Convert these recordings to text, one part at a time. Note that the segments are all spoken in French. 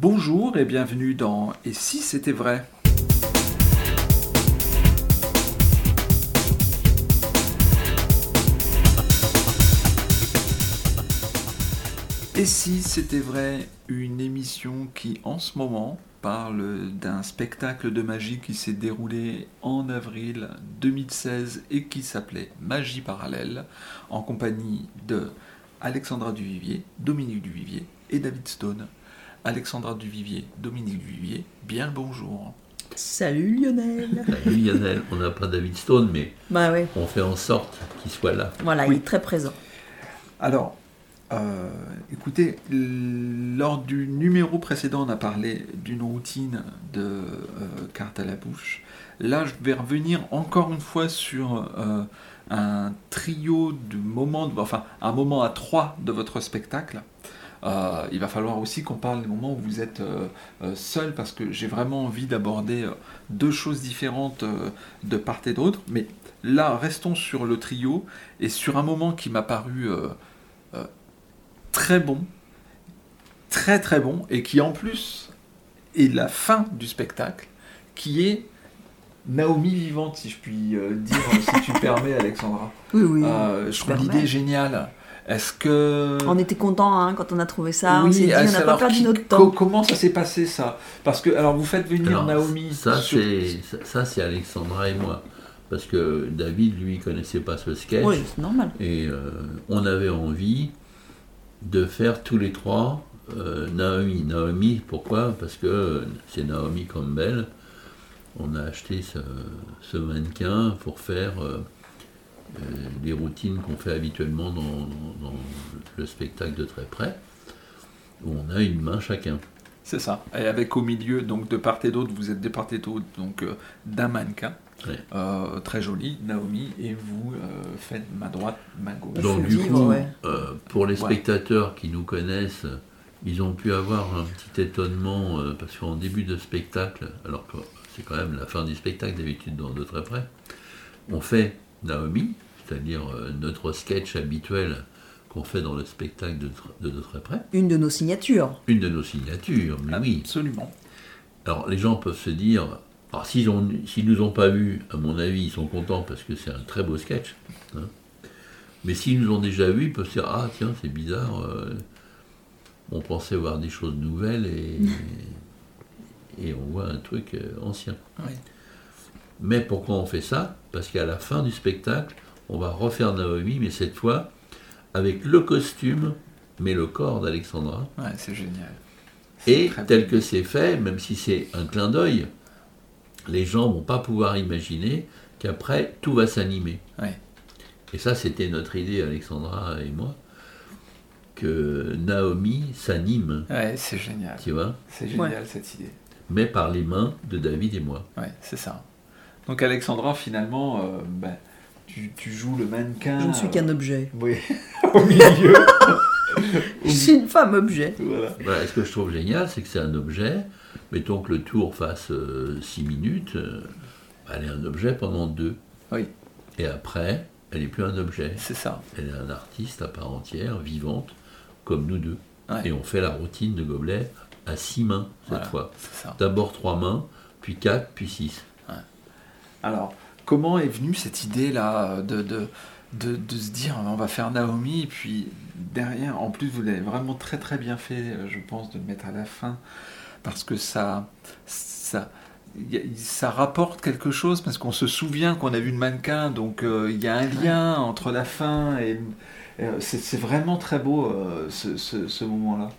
Bonjour et bienvenue dans Et si c'était vrai? Et si c'était vrai, une émission qui en ce moment parle d'un spectacle de magie qui s'est déroulé en avril 2016 et qui s'appelait Magie parallèle, en compagnie de Alexandra Duvivier, Dominique Duvivier et David Stone. Alexandra Duvivier, Dominique Duvivier, bien le bonjour. Salut Lionel. Salut Lionel, on n'a pas David Stone, mais Bah ouais, on fait en sorte qu'il soit là. voilà, Oui. il est très présent. Alors, euh, écoutez, lors du numéro précédent, on a parlé d'une routine de euh, carte à la bouche. Là, je vais revenir encore une fois sur euh, un trio de moments, de- enfin, un moment à trois de votre spectacle. Euh, il va falloir aussi qu'on parle des moments où vous êtes euh, euh, seul parce que j'ai vraiment envie d'aborder euh, deux choses différentes de part et d'autre. Mais là, restons sur le trio et sur un moment qui m'a paru très bon, très très bon, et qui en plus est la fin du spectacle, qui est Naomi vivante, si je puis dire, si tu permets, Alexandra. Oui, oui. Je trouve l'idée géniale. Est-ce que... On était content hein, quand on a trouvé ça. on s'est dit, ah, on n'a pas alors perdu qui- notre co- temps. Comment ça s'est passé ça? Parce que alors vous faites venir Alors, Naomi. Ça, sur- c'est ça, ça, c'est Alexandra et moi. Parce que David, lui, connaissait pas ce sketch. Oui, c'est normal. Et euh, on avait envie de faire tous les trois euh, Naomi. Naomi, pourquoi? Parce que c'est Naomi Campbell. On a acheté ce, ce mannequin pour faire euh, les routines qu'on fait habituellement dans, le spectacle de très près, où on a une main chacun. C'est ça. Et avec au milieu, donc de part et d'autre, vous êtes de part et d'autre, donc euh, d'un mannequin. Ouais. Euh, très joli, Naomi, et vous euh, faites main droite, main gauche. Donc du coup, ouais. euh, pour les Ouais. spectateurs qui nous connaissent, ils ont pu avoir un petit étonnement euh, parce qu'en début de spectacle, alors que c'est quand même la fin du spectacle d'habitude dans De très près, on fait Naomi, c'est-à-dire euh, notre sketch habituel qu'on fait dans le spectacle de, de très près, Une de nos signatures. une de nos signatures, mais oui. Absolument. Alors les gens peuvent se dire, alors s'ils s'ils nous ont pas vus, à mon avis, ils sont contents parce que c'est un très beau sketch. hein. Mais s'ils nous ont déjà vus, ils peuvent se dire, ah tiens, c'est bizarre, euh, on pensait voir des choses nouvelles et, et on voit un truc euh, ancien. Oui. Mais pourquoi on fait ça? Parce qu'à la fin du spectacle, on va refaire Naomi, mais cette fois avec le costume, mais le corps d'Alexandra. Ouais, c'est génial. Et tel que c'est fait, même si c'est un clin d'œil, les gens vont pas pouvoir imaginer qu'après tout va s'animer. Ouais. Et ça, c'était notre idée, Alexandra et moi, que Naomi s'anime, Ouais, c'est génial. tu vois, C'est génial cette idée. mais par les mains de David et moi. Ouais, c'est ça. Donc Alexandra, finalement, euh, ben, tu, tu joues le mannequin. Je ne suis euh, qu'un objet. Oui, au milieu. Je suis une femme objet. voilà. Voilà, et ce que je trouve génial, c'est que c'est un objet. Mettons que le tour fasse 6 minutes, euh, elle est un objet pendant deux. Oui. Et après, elle n'est plus un objet. C'est ça. Elle est un artiste à part entière, vivante, comme nous deux. Ouais. Et on fait la routine de gobelet à six mains cette Voilà. fois. C'est ça. D'abord trois mains, puis quatre, puis six. Alors, comment est venue cette idée-là de, de, de, de se dire on va faire Naomi, et puis derrière, en plus, vous l'avez vraiment très très bien fait, euh, je pense, de le mettre à la fin, parce que ça, ça, rapporte quelque chose, parce qu'on se souvient qu'on a vu le mannequin, donc euh, il y a un lien entre la fin et. euh, c'est c'est vraiment très beau euh, ce, ce- ce moment-là.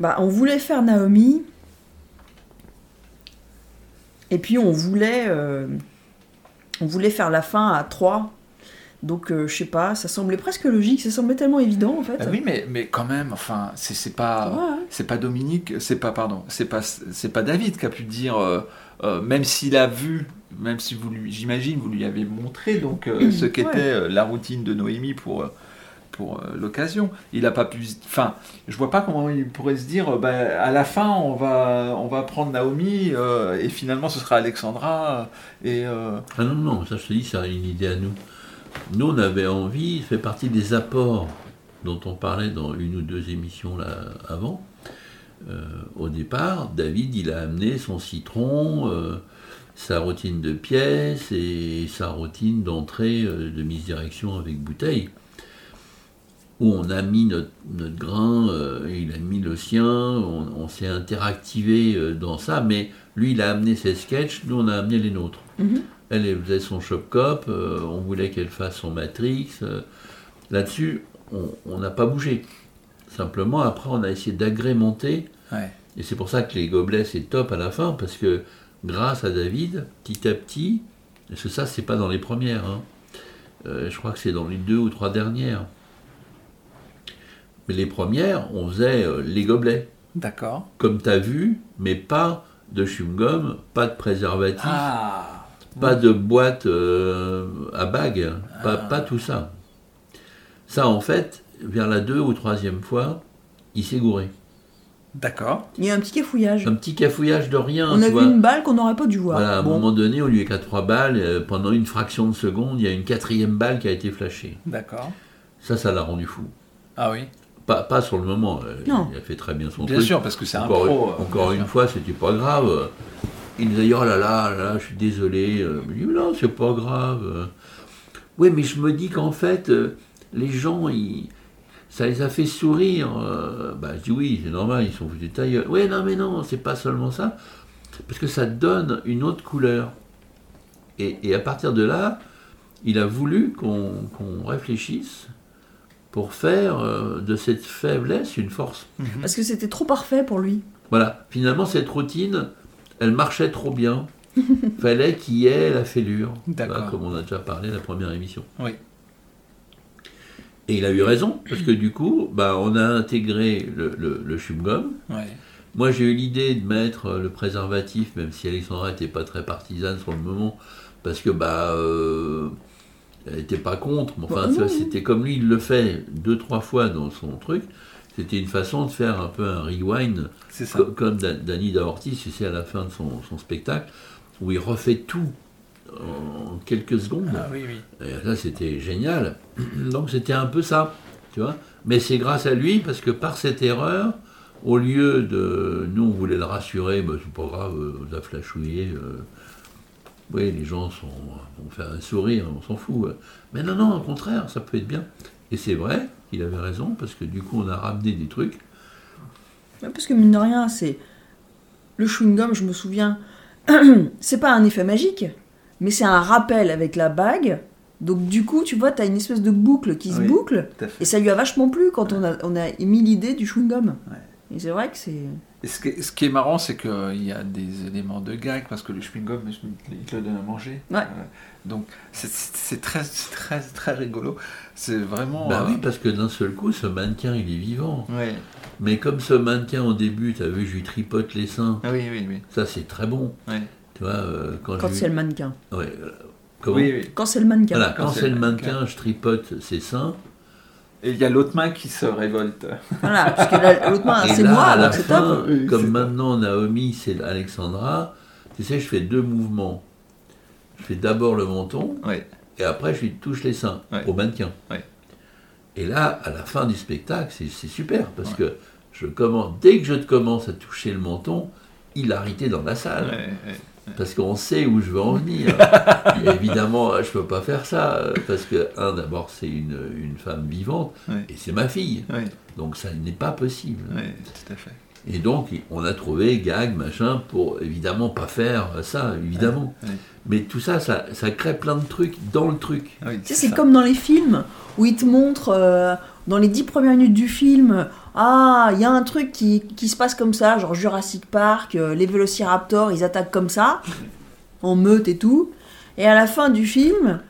Bah, on voulait faire Naomi. Et puis on voulait, euh, on voulait faire la fin à 3. Donc euh, je sais pas, ça semblait presque logique, ça semblait tellement évident en fait. Ah oui, mais, mais quand même, enfin, c'est pas. Ouais, ouais. C'est pas Dominique, c'est pas pardon, c'est pas c'est pas David qui a pu dire euh, euh, même s'il a vu, même si vous lui, j'imagine, vous lui avez montré donc euh, ce qu'était Ouais. la routine de Noémie pour pour euh, l'occasion. Il a pas pu, enfin, je vois pas comment il pourrait se dire, bah, à la fin on va on va prendre Naomi euh, et finalement ce sera Alexandra et Ah non, non, ça je te dis, c'est une idée à nous. Nous, on avait envie, ça fait partie des apports dont on parlait dans une ou deux émissions là avant, au départ, David, il a amené son citron, sa routine de pièces et sa routine d'entrée de mise direction avec bouteille. Où on a mis notre, notre grain, euh, il a mis le sien, on, on s'est interactivé euh, dans ça, mais lui, il a amené ses sketchs, nous, on a amené les nôtres. Mhm. Elle elle faisait son shop cop, euh, on voulait qu'elle fasse son Matrix. Là-dessus, on n'a pas bougé. Simplement, après, on a essayé d'agrémenter Ouais. et c'est pour ça que les gobelets, c'est top à la fin, parce que grâce à David, petit à petit, parce que ça, c'est pas dans les premières, hein. Je crois que c'est dans les deux ou trois dernières. Mais les premières, on faisait euh, les gobelets, D'accord. comme tu as vu, mais pas de chewing-gum, pas de préservatif, Ah pas de boîte euh, à bague, pas, Ah. pas tout ça. Ça, en fait, vers la deux ou troisième fois, il s'est gouré. D'accord. Il y a un petit cafouillage. Un petit cafouillage de rien. On a tu vu vois. une balle qu'on n'aurait pas dû voir. Voilà, à un moment donné, au lieu qu'à trois balles, euh, pendant une fraction de seconde, il y a une quatrième balle qui a été flashée. D'accord. Ça, ça l'a rendu fou. Ah oui. Pas, pas sur le moment, euh, Non. il a fait très bien son Bien truc. sûr, parce que c'est un Encore, pro. euh, encore bien une sûr. fois, c'était pas grave. Il nous a dit, oh là là, là, là, je suis désolé. Je lui dis, non, c'est pas grave. Oui, mais je me dis qu'en fait, euh, les gens, ils- ça les a fait sourire. Bah, je dis, oui, c'est normal, ils sont foutus de ta gueule. Oui, non, mais non, c'est pas seulement ça. Parce que ça donne une autre couleur. Et, et à partir de là, il a voulu qu'on qu'on réfléchisse pour faire euh, de cette faiblesse une force. Parce que c'était trop parfait pour lui. Voilà, finalement, cette routine, elle marchait trop bien. Fallait qu'il y ait la fêlure, D'accord. Voilà, comme on a déjà parlé la première émission. Oui. Et il a eu raison, parce que du coup, bah, on a intégré le, le, le chewing-gum. Ouais. Moi, j'ai eu l'idée de mettre le préservatif, même si Alexandra n'était pas très partisane sur le moment, parce que bah, euh, elle n'était pas contre. Mais enfin, Bah, c'était comme lui, il le fait deux, trois fois dans son truc. C'était une façon de faire un peu un rewind C'est ça. Co- comme Da- Danny Daortis, tu sais, à la fin de son, son spectacle, où il refait tout en quelques secondes. Ah oui, oui. Et là, c'était génial. Donc, c'était un peu ça, tu vois. Mais c'est grâce à lui, parce que par cette erreur, au lieu de. Nous, on voulait le rassurer, bah, c'est pas grave, euh, on a flashouillé. euh, oui, les gens sont, vont faire un sourire, on s'en fout. Mais non, non, au contraire, ça peut être bien. Et c'est vrai, il avait raison, parce que du coup, on a ramené des trucs. Parce que mine de rien, c'est. Le chewing-gum, je me souviens, c'est pas un effet magique, mais c'est un rappel avec la bague. Donc du coup, tu vois, t'as une espèce de boucle qui se boucle, et ça lui a vachement plu quand on a, on a émis l'idée du chewing-gum. Ouais. Et c'est vrai que c'est. Et ce, qui, ce qui est marrant, c'est qu'il y a des éléments de gag parce que le chewing-gum, il te le donne à manger. Ouais. Euh, donc c'est- très, très, très rigolo. C'est vraiment. Bah euh, oui, parce que d'un seul coup, ce mannequin, il est vivant. ouais. Mais comme ce mannequin au début, tu as vu, je lui tripote les seins, Ah Oui, oui, oui. ça c'est très bon. Ouais. Tu vois, euh, quand, Quand je lui- c'est le mannequin. Ouais, euh, comment Oui, oui. Quand c'est le mannequin. Voilà, Quand quand, c'est le mannequin. mannequin, je tripote ses seins. Et il y a l'autre main qui se révolte. Voilà, parce que la- l'autre main, et c'est moi, à la donc c'est fin, top. Comme c'est maintenant Naomi, c'est Alexandra, tu sais, je fais deux mouvements. Je fais d'abord le menton, et après je lui touche les seins au mannequin. Et là, à la fin du spectacle, c'est super, parce que je commence, dès que je te commence à toucher le menton, hilarité dans la salle. Parce qu'on sait où je veux en venir. Et évidemment, je peux pas faire ça. Parce que, un, d'abord, c'est une, une femme vivante, et c'est ma fille. Donc ça n'est pas possible. ouais, tout à fait. Et donc, on a trouvé gag, machin, pour évidemment pas faire ça, évidemment. Mais tout ça, ça, ça crée plein de trucs dans le truc. Oui, c'est comme dans les films où ils te montrent euh, dans les dix premières minutes du film Ah, il y a un truc qui, qui se passe comme ça, genre Jurassic Park, euh, les vélociraptors, ils attaquent comme ça, en meute et tout. Et à la fin du film,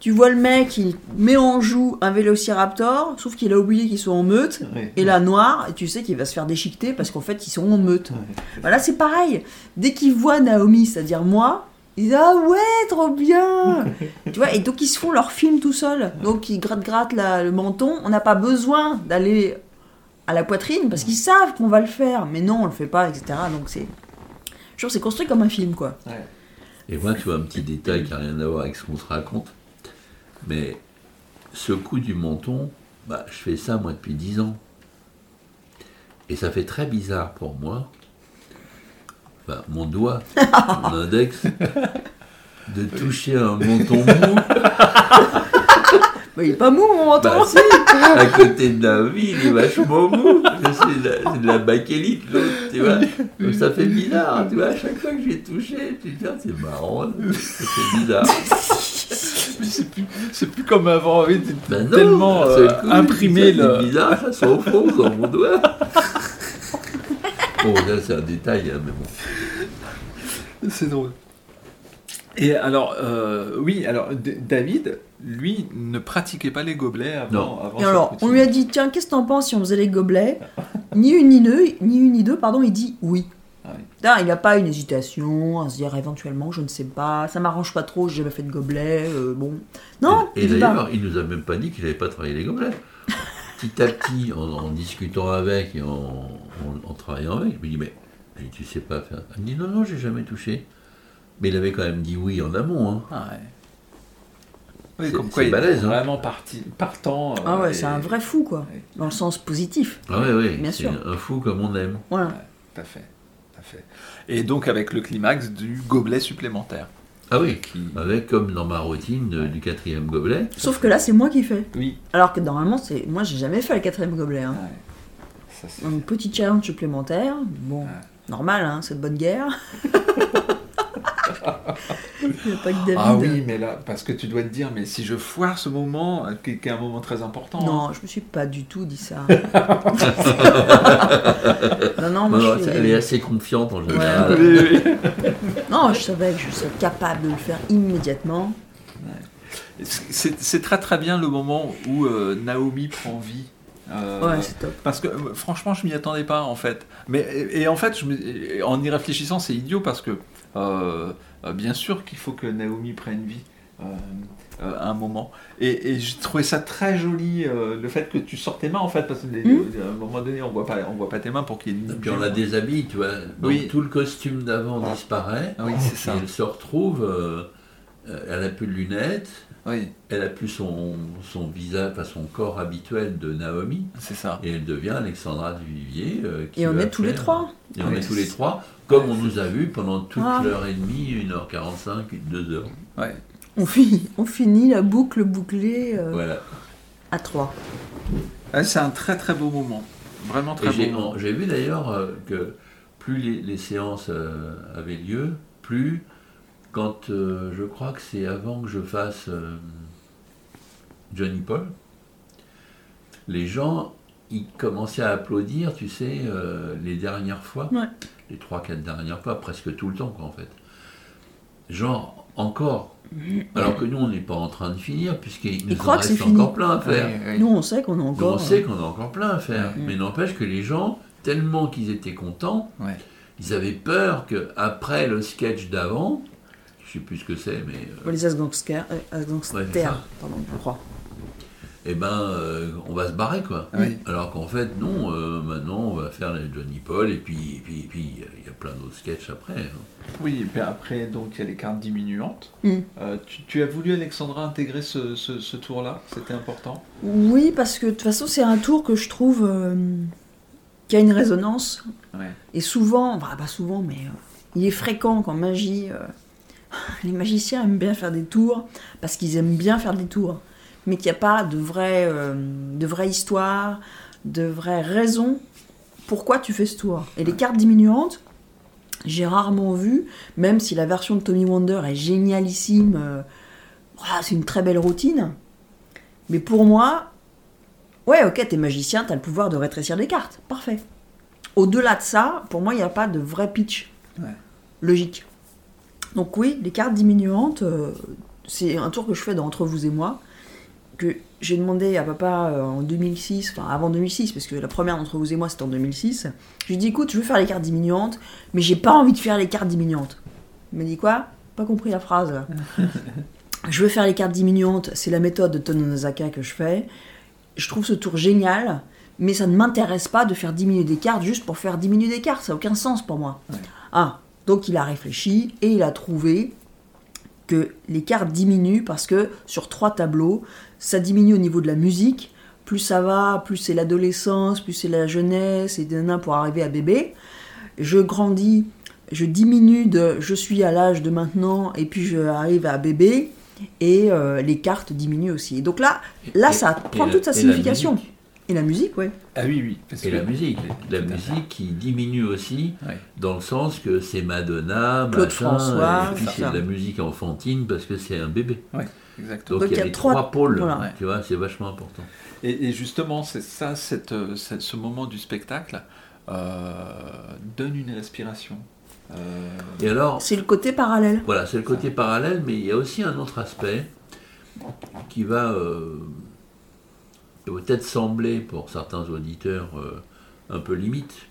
tu vois le mec, il met en joue un vélociraptor, sauf qu'il a oublié qu'ils sont en meute, Ouais. et là noir, et tu sais qu'il va se faire déchiqueter parce qu'en fait ils sont en meute. Voilà, c'est pareil. Dès qu'il voit Naomi, c'est-à-dire moi, ils disent Ah ouais, trop bien Tu vois, et donc ils se font leur film tout seuls. Donc ils grattent-grattent la- le menton. On n'a pas besoin d'aller à la poitrine parce qu'ils savent qu'on va le faire. Mais non, on le fait pas, etc. Donc c'est. Que c'est construit comme un film, quoi. Ouais. Et moi, tu vois, un petit détail qui n'a rien à voir avec ce qu'on se raconte. Mais ce coup du menton, bah, je fais ça, moi, depuis 10 ans. Et ça fait très bizarre pour moi, enfin, mon doigt, mon index, de toucher un menton mou Mais il est pas mou, mon menton Bah si, à côté de Naomi, il est vachement mou. C'est de, la- c'est de la bakélite, l'autre, tu vois. Donc ça fait bizarre, tu vois. À chaque fois que je l'ai touché, je me dis, Tiens, c'est marrant, ça fait bizarre. Mais c'est plus, c'est plus comme avant, oui, t'es Ben non, tellement d'un euh, coup, imprimé le. C'est bizarre, ça s'enfonce dans mon doigt. Bon, là, c'est un détail, hein, mais bon. C'est drôle. Et alors, euh, oui, alors David, lui, ne pratiquait pas les gobelets avant. Et alors, on lui a dit, tiens, qu'est-ce que t'en penses si on faisait les gobelets? Ni une ni deux, ni une ni deux, pardon, il dit oui. Ah oui. Là, il n'a pas une hésitation à se dire éventuellement, je ne sais pas, ça m'arrange pas trop, j'ai jamais fait de gobelets, euh, bon. Non, Et, d'ailleurs, il nous a même pas dit qu'il n'avait pas travaillé les gobelets. Petit à petit, en, en discutant avec et en, en- en travaillant avec, je me dis, mais tu sais pas faire. Il me dit, non, non, j'ai jamais touché. Mais il avait quand même dit oui en amont. Hein. Ah ouais. Oui, C'est- comme quoi c'est il balèze, est hein. vraiment parti, partant. Ah euh, ouais, et- c'est un vrai fou, quoi. Ouais. Dans le sens positif. Ah ouais, ouais, Bien c'est sûr. un fou comme on aime. Voilà. Tout à fait, tout à fait. Et donc avec le climax du gobelet supplémentaire. Ah oui, Qui... avec comme dans ma routine de- du quatrième gobelet. Sauf que là, c'est moi qui fais. Oui. Alors que normalement, c'est moi, j'ai jamais fait le quatrième gobelet. Hein. Ouais. Ça, c'est- Donc, petit challenge supplémentaire. Bon, Ouais. normal, hein, cette bonne guerre. Il n'y a pas que David. Ah oui, mais là, parce que tu dois te dire, mais si je foire ce moment, qui, est un moment très important. hein. Non, je me suis pas du tout dit ça. non, non, moi non, je suis... elle est assez confiante en général. Ouais. Oui, oui. Non, je savais que je serais capable de le faire immédiatement. C'est c'est très très bien le moment où euh, Naomi prend vie. Euh, Ouais, c'est top. Parce que euh, franchement, je m'y attendais pas en fait. Mais et, et en fait, je me- et en y réfléchissant, c'est idiot parce que bien sûr qu'il faut que Naomi prenne vie euh, euh, à un moment. Et, et j'ai trouvé ça très joli euh, le fait que tu sors tes mains en fait parce qu'à Mhm. un moment donné, on voit pas, on voit pas tes mains pour qu'il y ait une. Et puis on la déshabille, tu vois. Donc Oui. tout le costume d'avant disparaît. Ah oui, c'est Et ça. elle se retrouve, euh, euh, elle a plus de lunettes, Oui, elle a plus son, son visage, enfin son corps habituel de Naomi, c'est ça. et elle devient Alexandra Duvivier. euh, qui Et on est tous les trois. Et on Oui. est tous les trois, comme on nous a vus pendant toute Ah. l'heure et demie, 1h45, 2h. Ouais. On finit, on finit la boucle bouclée euh, Voilà. à trois. Ouais, c'est un très très beau moment. Vraiment très Et beau j'ai moment. j'ai vu d'ailleurs euh, que plus les, les séances euh, avaient lieu, plus quand euh, je crois que c'est avant que je fasse euh, Johnny Paul, les gens ils commençaient à applaudir, tu sais, euh, les dernières fois, Ouais. les trois, quatre dernières fois, presque tout le temps, quoi, en fait. Genre, encore. Alors que nous, on n'est pas en train de finir, puisqu'il nous en reste encore plein à faire. Oui, oui. Nous, on sait qu'on Donc encore. on sait qu'on a encore plein à faire. Ouais. Mais n'empêche que les gens, tellement qu'ils étaient contents, ils avaient peur que après le sketch d'avant, je sais plus ce que c'est, mais euh, Les Asgangsters, euh, Ouais, pardon, je crois. eh ben, euh, on va se barrer quoi. Oui. Alors qu'en fait, non, euh, maintenant on va faire les Johnny Paul et puis, et puis, et puis il y a plein d'autres sketchs après. hein. Oui, et puis après, donc il y a les cartes diminuantes. Mm. Euh, tu, tu as voulu, Alexandra, intégrer ce, ce- ce tour-là? C'était important? Oui, parce que de toute façon, c'est un tour que je trouve euh, qui a une résonance. Ouais. Et souvent, enfin pas souvent, mais euh, il est fréquent qu'en magie, euh, les magiciens aiment bien faire des tours parce qu'ils aiment bien faire des tours, mais qu'il n'y a pas de vraie, euh, de vraie histoire, de vraie raison pourquoi tu fais ce tour. Et les cartes diminuantes, j'ai rarement vu, même si la version de Tommy Wonder est génialissime, euh, c'est une très belle routine, mais pour moi, ouais, ok, t'es magicien, t'as le pouvoir de rétrécir des cartes, parfait. Au-delà de ça, pour moi, il n'y a pas de vrai pitch Ouais. logique. Donc oui, les cartes diminuantes, euh, c'est un tour que je fais dans Entre vous et moi, que j'ai demandé à papa euh, en 2006, enfin avant 2006, parce que la première d'Entre vous et moi c'était en 2006. Je lui ai dit écoute, je veux faire les cartes diminuantes, mais j'ai pas envie de faire les cartes diminuantes. Il m'a dit quoi? Pas compris la phrase. là. je veux faire les cartes diminuantes, c'est la méthode de Tononazaka que je fais. Je trouve ce tour génial, mais ça ne m'intéresse pas de faire diminuer des cartes juste pour faire diminuer des cartes, ça n'a aucun sens pour moi. Ouais. Ah, donc il a réfléchi et il a trouvé que les cartes diminuent parce que sur trois tableaux, ça diminue au niveau de la musique plus ça va, plus c'est l'adolescence, plus c'est la jeunesse, et d'un pour arriver à bébé. Je grandis, je diminue de je suis à l'âge de maintenant, et puis je arrive à bébé, et euh, les cartes diminuent aussi. Donc là, là Et- ça et prend la- toute sa et signification. Et la musique, ouais. Ah oui, oui. parce Et que- la musique, la Tout musique qui diminue aussi, Ouais. dans le sens que c'est Madonna, Claude machin, François, et puis c'est de la musique enfantine parce que c'est un bébé. Exactement. Donc, Donc, il y a les trois- trois, pôles, voilà. tu vois, c'est vachement important. Et, et justement, c'est ça, cette, euh, cette- ce moment du spectacle euh, donne une respiration. Euh, Et alors, C'est le côté parallèle. Voilà, c'est le côté parallèle, mais il y a aussi un autre aspect qui va euh, peut-être sembler pour certains auditeurs euh, un peu limite,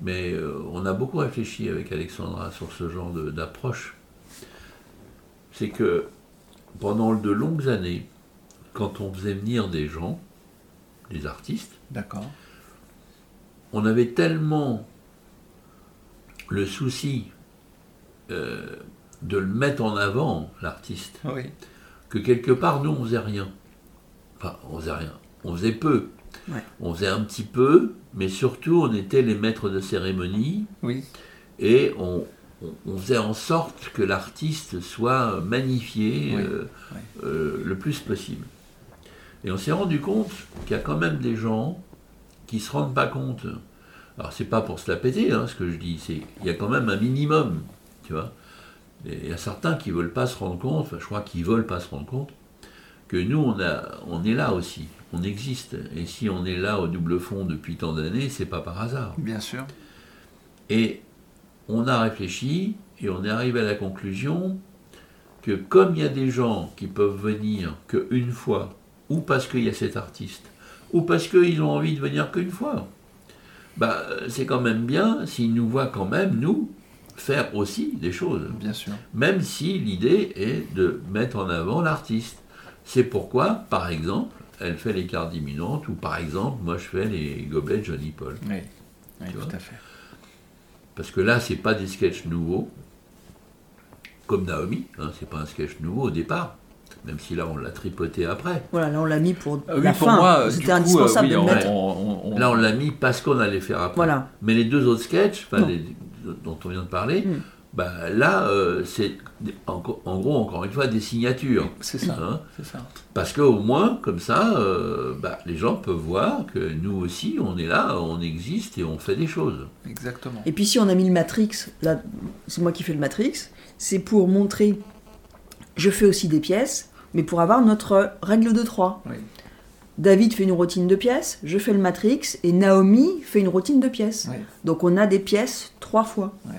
mais euh, on a beaucoup réfléchi avec Alexandra sur ce genre d'approche. C'est que pendant de longues années, quand on faisait venir des gens, des artistes, D'accord. on avait tellement le souci euh, de le mettre en avant, l'artiste, Oui. que quelque part, nous, on faisait rien. Enfin, on faisait rien. On faisait peu. Ouais. On faisait un petit peu, mais surtout, on était les maîtres de cérémonie Oui. et on, faisait en sorte que l'artiste soit magnifié Oui, euh, oui. euh, le plus possible. Et on s'est rendu compte qu'il y a quand même des gens qui se rendent pas compte. Alors c'est pas pour se la péter, hein, ce que je dis, c'est il y a quand même un minimum, tu vois. Il y a certains qui veulent pas se rendre compte, enfin, je crois qu'ils veulent pas se rendre compte que nous on a, on est là aussi, on existe. Et si on est là au double fond depuis tant d'années, c'est pas par hasard. Bien sûr. Et on a réfléchi et on est arrivé à la conclusion que comme il y a des gens qui peuvent venir qu'une fois, ou parce qu'il y a cet artiste, ou parce qu'ils ont envie de venir qu'une fois, bah, c'est quand même bien s'ils nous voient quand même, nous, faire aussi des choses. Bien sûr. Même si l'idée est de mettre en avant l'artiste. C'est pourquoi, par exemple, elle fait les cartes imminentes, ou par exemple, moi je fais les gobelets de Johnny Paul. Oui. Tout à fait. Parce que là, c'est pas des sketchs nouveaux, comme Naomi, hein, c'est pas un sketch nouveau au départ, même si là on l'a tripoté après. Voilà, là on l'a mis pour Ah oui, la pour fin. moi, euh, du C'était coup, indispensable euh, oui, de le on- mettre. on- on- Là on l'a mis parce qu'on allait faire après. Voilà. Mais les deux autres sketchs, les- dont on vient de parler, Mm. Bah, là euh, c'est en, en gros encore une fois des signatures. C'est ça. hein. Ça. parce qu'au moins comme ça, euh, bah, les gens peuvent voir que nous aussi on est là, on existe et on fait des choses. Exactement. Et puis si on a mis le Matrix, là, c'est moi qui fais le Matrix, c'est pour montrer, je fais aussi des pièces, mais pour avoir notre règle de 3. Oui. David fait une routine de pièces, je fais le Matrix, et Naomi fait une routine de pièces. Oui. Donc on a des pièces trois fois, Ouais.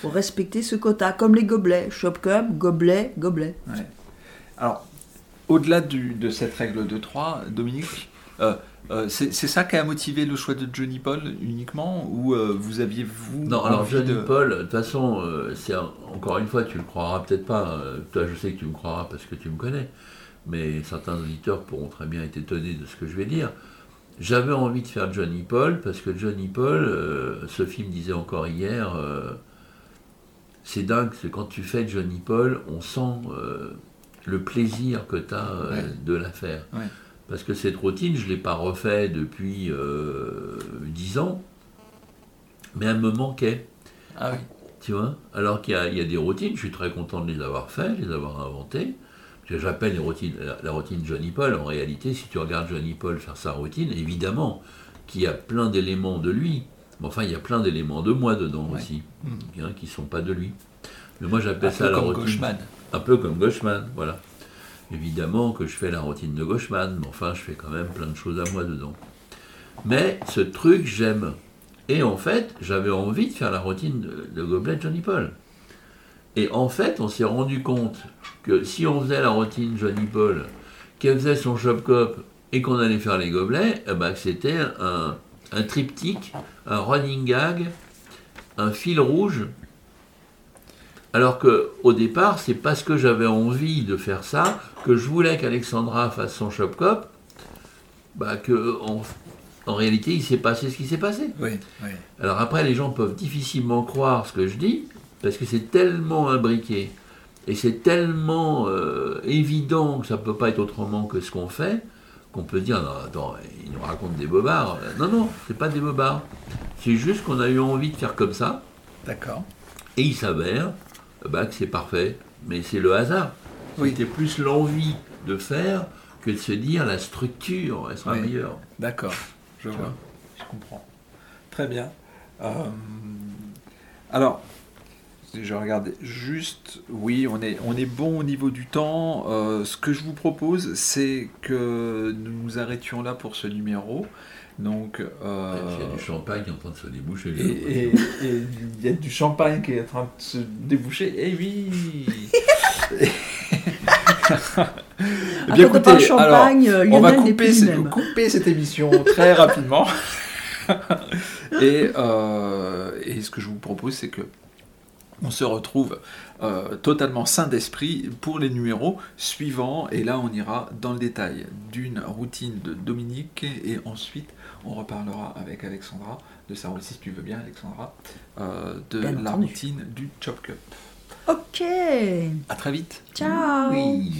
Pour respecter ce quota, comme les gobelets, shop cup, gobelet, gobelet. Ouais. Alors, au-delà du- de cette règle de 3, Dominique, euh, euh, c'est c'est ça qui a motivé le choix de Johnny Paul uniquement Ou euh, vous aviez, vous, Non, alors envie Johnny de... Paul, de toute façon, euh, c'est encore une fois, tu le croiras peut-être pas. euh, toi, je sais que tu me croiras parce que tu me connais, mais certains auditeurs pourront très bien être étonnés de ce que je vais dire. J'avais envie de faire Johnny Paul parce que Johnny Paul, euh, ce film disait encore hier, euh, c'est dingue, c'est quand tu fais Johnny Paul, on sent euh, le plaisir que tu as Ouais. de la faire. Ouais. Parce que cette routine, je ne l'ai pas refait depuis euh, 10 ans, mais elle me manquait. Ah oui, Tu vois? Alors qu'il y, a- il y a des routines, je suis très content de les avoir faites, de les avoir inventées. J'appelle les routines, la, la routine Johnny Paul. En réalité, si tu regardes Johnny Paul faire sa routine, évidemment qu'il y a plein d'éléments de lui. Mais enfin, il y a plein d'éléments de moi dedans Ouais. aussi, Mm. hein, qui ne sont pas de lui. Mais moi, j'appelle ça peu la comme routine. Gauchman. Un peu comme Gauchman, voilà. Évidemment que je fais la routine de Gauchman, mais enfin, je fais quand même plein de choses à moi dedans. Mais ce truc, j'aime. Et en fait, j'avais envie de faire la routine de, de Johnny Paul. Et en fait, on s'est rendu compte que si on faisait la routine Johnny Paul, qu'elle faisait son shop cop et qu'on allait faire les gobelets, eh ben, que c'était un, un triptyque, un running gag, un fil rouge. Alors que au départ, c'est parce que j'avais envie de faire ça que je voulais qu'Alexandra fasse son shop cop, bah que en, en réalité, il s'est passé ce qui s'est passé. Oui, oui. Alors après, les gens peuvent difficilement croire ce que je dis, parce que c'est tellement imbriqué, et c'est tellement euh, évident que ça ne peut pas être autrement que ce qu'on fait, qu'on peut dire, non, attends, il nous raconte des bobards. Non, non, c'est pas des bobards. C'est juste qu'on a eu envie de faire comme ça. D'accord. Et il s'avère bah, que c'est parfait. Mais c'est le hasard. Oui. C'était plus l'envie de faire que de se dire la structure, elle sera Oui. meilleure. D'accord, je vois, je comprends. Très bien. Euh, alors, je regardais juste, oui, on est, on est bon au niveau du temps. Euh, ce que je vous propose, c'est que nous nous arrêtions là pour ce numéro. Donc, euh, Il y a du champagne qui est en train de se déboucher. et et- et il y a du champagne qui est en train de se déboucher. Eh oui Eh quand on parle champagne, euh, on va couper, cette émission très rapidement. et, euh, et ce que je vous propose, c'est que on se retrouve euh, totalement sain d'esprit pour les numéros suivants. Et là, on ira dans le détail d'une routine de Dominique. Et ensuite, on reparlera avec Alexandra de aussi, si tu veux bien, Alexandra, euh, de Bien la entendu. routine du Chop Cup. Ok. À très vite. Ciao. Oui.